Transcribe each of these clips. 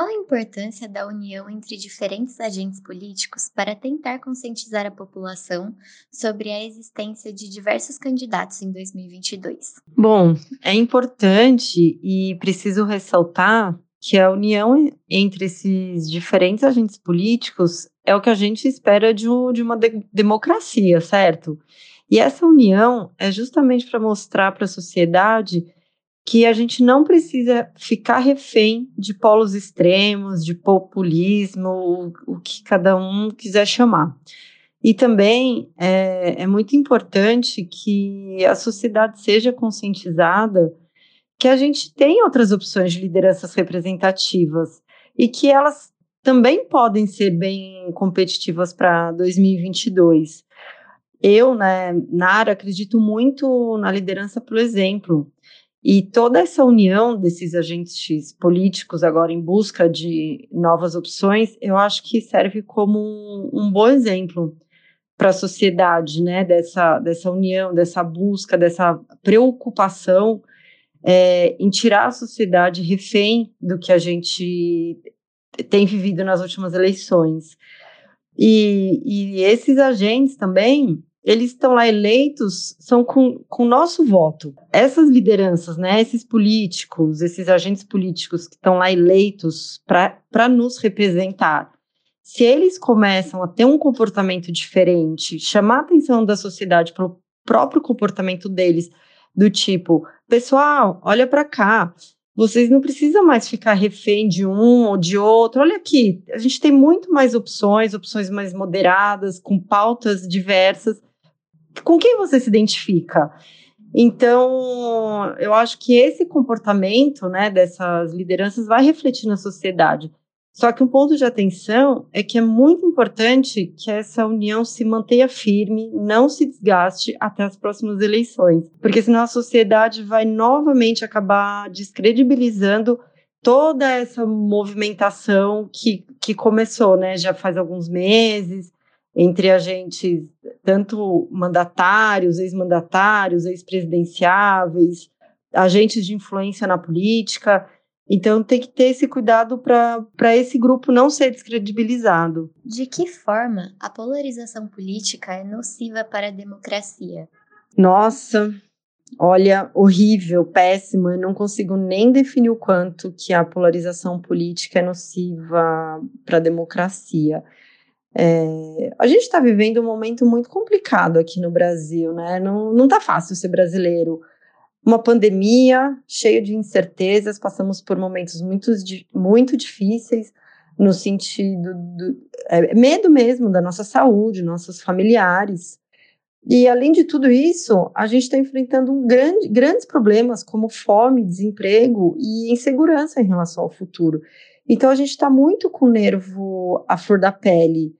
Qual a importância da união entre diferentes agentes políticos para tentar conscientizar a população sobre a existência de diversos candidatos em 2022? Bom, é importante e preciso ressaltar que a união entre esses diferentes agentes políticos é o que a gente espera de, um, de uma de democracia, certo? E essa união é justamente para mostrar para a sociedade que a gente não precisa ficar refém de polos extremos, de populismo, o, o que cada um quiser chamar. E também é, é muito importante que a sociedade seja conscientizada que a gente tem outras opções de lideranças representativas e que elas também podem ser bem competitivas para 2022. Eu, né, Nara, acredito muito na liderança pelo exemplo. E toda essa união desses agentes políticos agora em busca de novas opções, eu acho que serve como um, bom exemplo para a sociedade, né? Dessa, dessa união, dessa busca, dessa preocupação é, em tirar a sociedade refém do que a gente tem vivido nas últimas eleições. E, e esses agentes também eles estão lá eleitos, são com o nosso voto. Essas lideranças, né, esses políticos, esses agentes políticos que estão lá eleitos para nos representar, se eles começam a ter um comportamento diferente, chamar a atenção da sociedade pelo próprio comportamento deles, do tipo, pessoal, olha para cá, vocês não precisam mais ficar refém de um ou de outro. Olha aqui, a gente tem muito mais opções, opções mais moderadas, com pautas diversas com quem você se identifica? Então, eu acho que esse comportamento né, dessas lideranças vai refletir na sociedade. Só que um ponto de atenção é que é muito importante que essa união se mantenha firme, não se desgaste até as próximas eleições, porque senão a sociedade vai novamente acabar descredibilizando toda essa movimentação que, que começou, né, já faz alguns meses, entre agentes, tanto mandatários, ex-mandatários, ex-presidenciáveis, agentes de influência na política. Então, tem que ter esse cuidado para esse grupo não ser descredibilizado. De que forma a polarização política é nociva para a democracia? Nossa, olha, horrível, péssimo. Eu não consigo nem definir o quanto que a polarização política é nociva para a democracia. É, a gente está vivendo um momento muito complicado aqui no Brasil, né? Não, não tá fácil ser brasileiro. Uma pandemia cheia de incertezas, passamos por momentos muito, muito difíceis, no sentido do é, medo mesmo da nossa saúde, nossos familiares. E além de tudo isso, a gente está enfrentando um grande, grandes problemas como fome, desemprego e insegurança em relação ao futuro. Então a gente está muito com o nervo à flor da pele.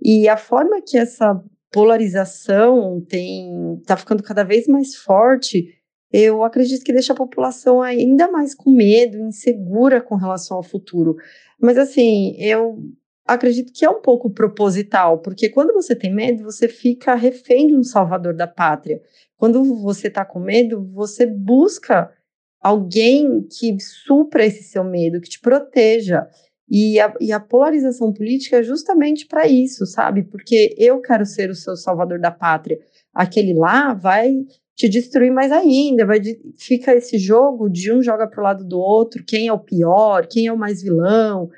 E a forma que essa polarização tem está ficando cada vez mais forte, eu acredito que deixa a população ainda mais com medo, insegura com relação ao futuro. Mas assim, eu acredito que é um pouco proposital, porque quando você tem medo, você fica refém de um salvador da pátria. Quando você está com medo, você busca alguém que supra esse seu medo, que te proteja. E a, e a polarização política é justamente para isso, sabe? Porque eu quero ser o seu salvador da pátria. Aquele lá vai te destruir mais ainda, vai de, fica esse jogo de um joga para o lado do outro, quem é o pior, quem é o mais vilão.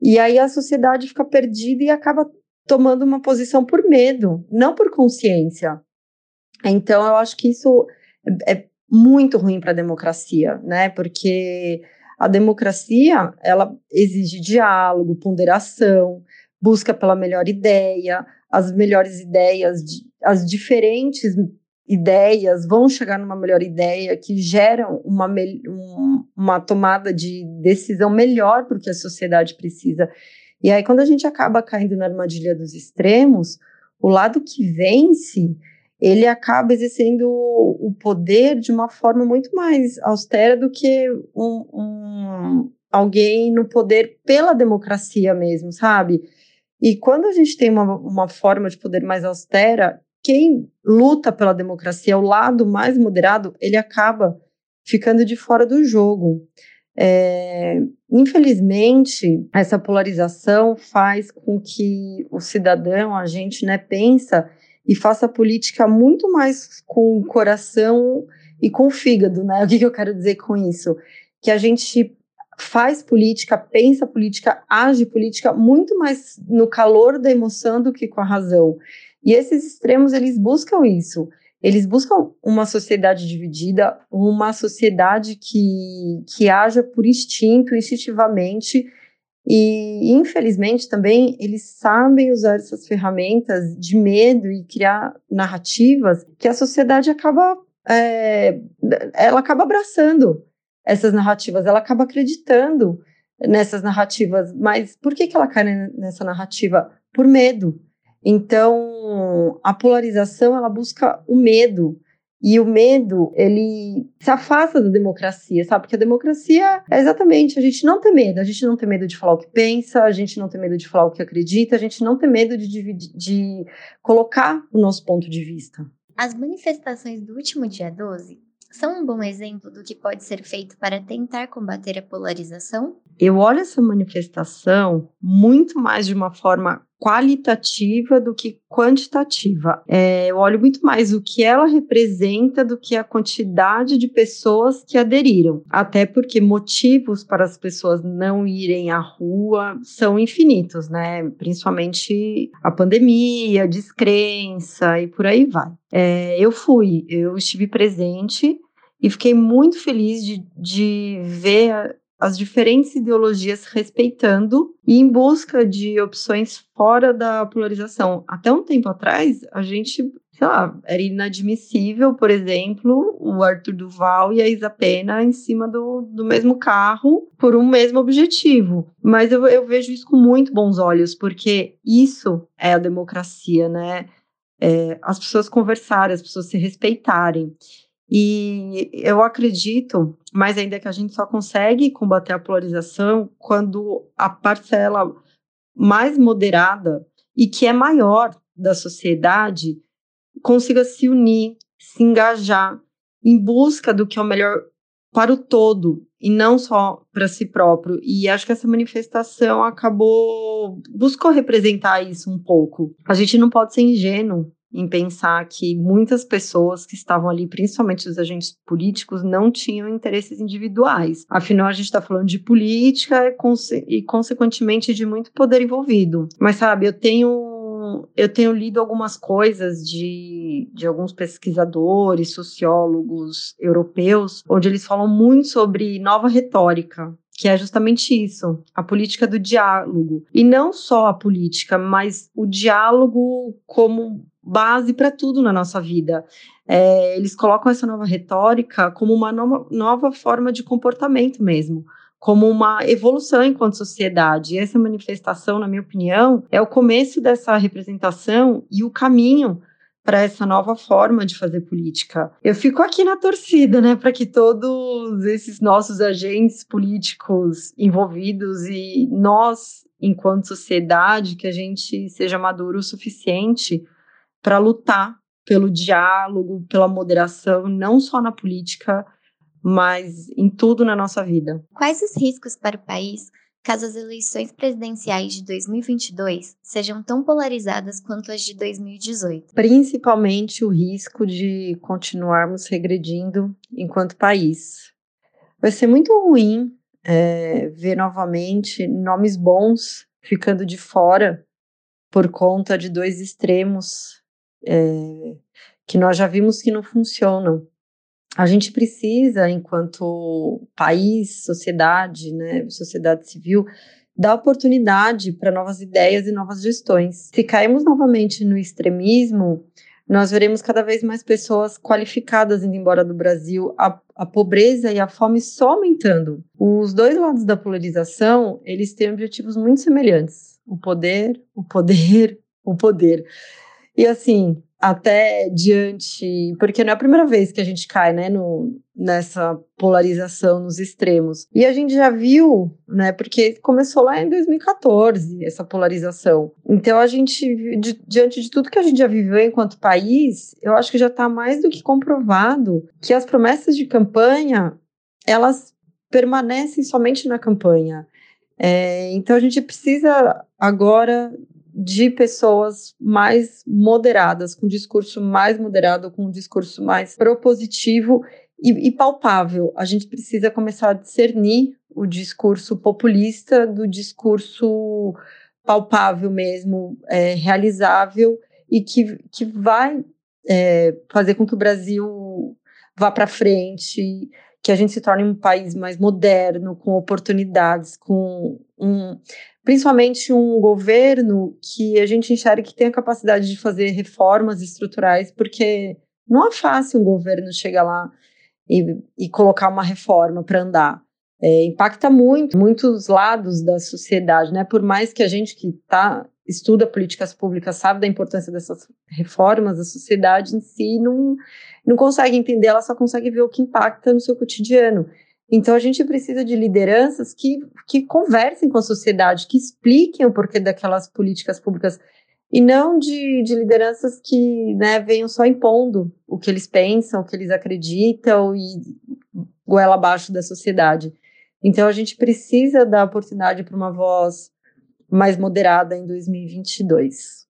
E aí a sociedade fica perdida e acaba tomando uma posição por medo, não por consciência. Então eu acho que isso é, é muito ruim para a democracia, né? Porque a democracia, ela exige diálogo, ponderação, busca pela melhor ideia, as melhores ideias, as diferentes ideias vão chegar numa melhor ideia que geram uma, uma tomada de decisão melhor porque a sociedade precisa. E aí, quando a gente acaba caindo na armadilha dos extremos, o lado que vence ele acaba exercendo o poder de uma forma muito mais austera do que um, um, alguém no poder pela democracia mesmo, sabe? E quando a gente tem uma, uma forma de poder mais austera, quem luta pela democracia, o lado mais moderado, ele acaba ficando de fora do jogo. É, infelizmente, essa polarização faz com que o cidadão, a gente, né, pensa e faça política muito mais com o coração e com o fígado, né? O que, que eu quero dizer com isso? Que a gente faz política, pensa política, age política muito mais no calor da emoção do que com a razão. E esses extremos, eles buscam isso. Eles buscam uma sociedade dividida, uma sociedade que, que haja por instinto, instintivamente, e infelizmente também eles sabem usar essas ferramentas de medo e criar narrativas que a sociedade acaba, é, ela acaba abraçando essas narrativas, ela acaba acreditando nessas narrativas. Mas por que, que ela cai nessa narrativa? Por medo. Então, a polarização, ela busca o medo. E o medo, ele se afasta da democracia, sabe? Porque a democracia é exatamente a gente não ter medo. A gente não tem medo de falar o que pensa, a gente não tem medo de falar o que acredita, a gente não tem medo de, de, de colocar o nosso ponto de vista. As manifestações do último dia 12 são um bom exemplo do que pode ser feito para tentar combater a polarização? Eu olho essa manifestação muito mais de uma forma qualitativa do que quantitativa. É, eu olho muito mais o que ela representa do que a quantidade de pessoas que aderiram. Até porque motivos para as pessoas não irem à rua são infinitos, né? Principalmente a pandemia, a descrença e por aí vai. É, eu fui, eu estive presente e fiquei muito feliz de, de ver as diferentes ideologias respeitando e em busca de opções fora da polarização. Até um tempo atrás, a gente, sei lá, era inadmissível, por exemplo, o Arthur Duval e a Isa Pena em cima do, do mesmo carro por um mesmo objetivo. Mas eu, eu vejo isso com muito bons olhos, porque isso é a democracia, né? É, as pessoas conversarem, as pessoas se respeitarem. E eu acredito, mas ainda que a gente só consegue combater a polarização quando a parcela mais moderada e que é maior da sociedade consiga se unir, se engajar em busca do que é o melhor para o todo e não só para si próprio. E acho que essa manifestação acabou buscou representar isso um pouco. A gente não pode ser ingênuo em pensar que muitas pessoas que estavam ali, principalmente os agentes políticos, não tinham interesses individuais. Afinal, a gente está falando de política e, e, consequentemente, de muito poder envolvido. Mas, sabe, eu tenho eu tenho lido algumas coisas de, de alguns pesquisadores, sociólogos europeus, onde eles falam muito sobre nova retórica, que é justamente isso, a política do diálogo. E não só a política, mas o diálogo como base para tudo na nossa vida. É, eles colocam essa nova retórica como uma nova, nova forma de comportamento mesmo, como uma evolução enquanto sociedade. E essa manifestação, na minha opinião, é o começo dessa representação e o caminho para essa nova forma de fazer política. Eu fico aqui na torcida, né, para que todos esses nossos agentes políticos envolvidos e nós, enquanto sociedade, que a gente seja maduro o suficiente para lutar pelo diálogo, pela moderação, não só na política, mas em tudo na nossa vida. Quais os riscos para o país caso as eleições presidenciais de 2022 sejam tão polarizadas quanto as de 2018? Principalmente o risco de continuarmos regredindo enquanto país. Vai ser muito ruim é, ver novamente nomes bons ficando de fora por conta de dois extremos é, que nós já vimos que não funcionam. A gente precisa, enquanto país, sociedade, né, sociedade civil, dar oportunidade para novas ideias e novas gestões. Se cairmos novamente no extremismo, nós veremos cada vez mais pessoas qualificadas indo embora do Brasil, a, a, pobreza e a fome só aumentando. Os dois lados da polarização, eles têm objetivos muito semelhantes: o poder, o poder, o poder. E assim, até diante, porque não é a primeira vez que a gente cai, né, no, nessa polarização nos extremos. E a gente já viu, né, porque começou lá em 2014 essa polarização. Então a gente, di, diante de tudo que a gente já viveu enquanto país, eu acho que já está mais do que comprovado que as promessas de campanha elas permanecem somente na campanha. É, então a gente precisa agora de pessoas mais moderadas, com discurso mais moderado, com um discurso mais propositivo e, e palpável. A gente precisa começar a discernir o discurso populista do discurso palpável mesmo, é, realizável e que, que vai é, fazer com que o Brasil vá para frente, que a gente se torne um país mais moderno, com oportunidades, com um, principalmente um governo que a gente enxerga que tem a capacidade de fazer reformas estruturais, porque não é fácil um governo chegar lá e, e colocar uma reforma para andar. É, impacta muito, muitos lados da sociedade, né? Por mais que a gente que tá, estuda políticas públicas sabe da importância dessas reformas, a sociedade em si não, não consegue entender, ela só consegue ver o que impacta no seu cotidiano. Então a gente precisa de lideranças que, que conversem com a sociedade, que expliquem o porquê daquelas políticas públicas e não de, de lideranças que né, venham só impondo o que eles pensam, o que eles acreditam e goela abaixo da sociedade. Então a gente precisa dar oportunidade para uma voz mais moderada em 2022.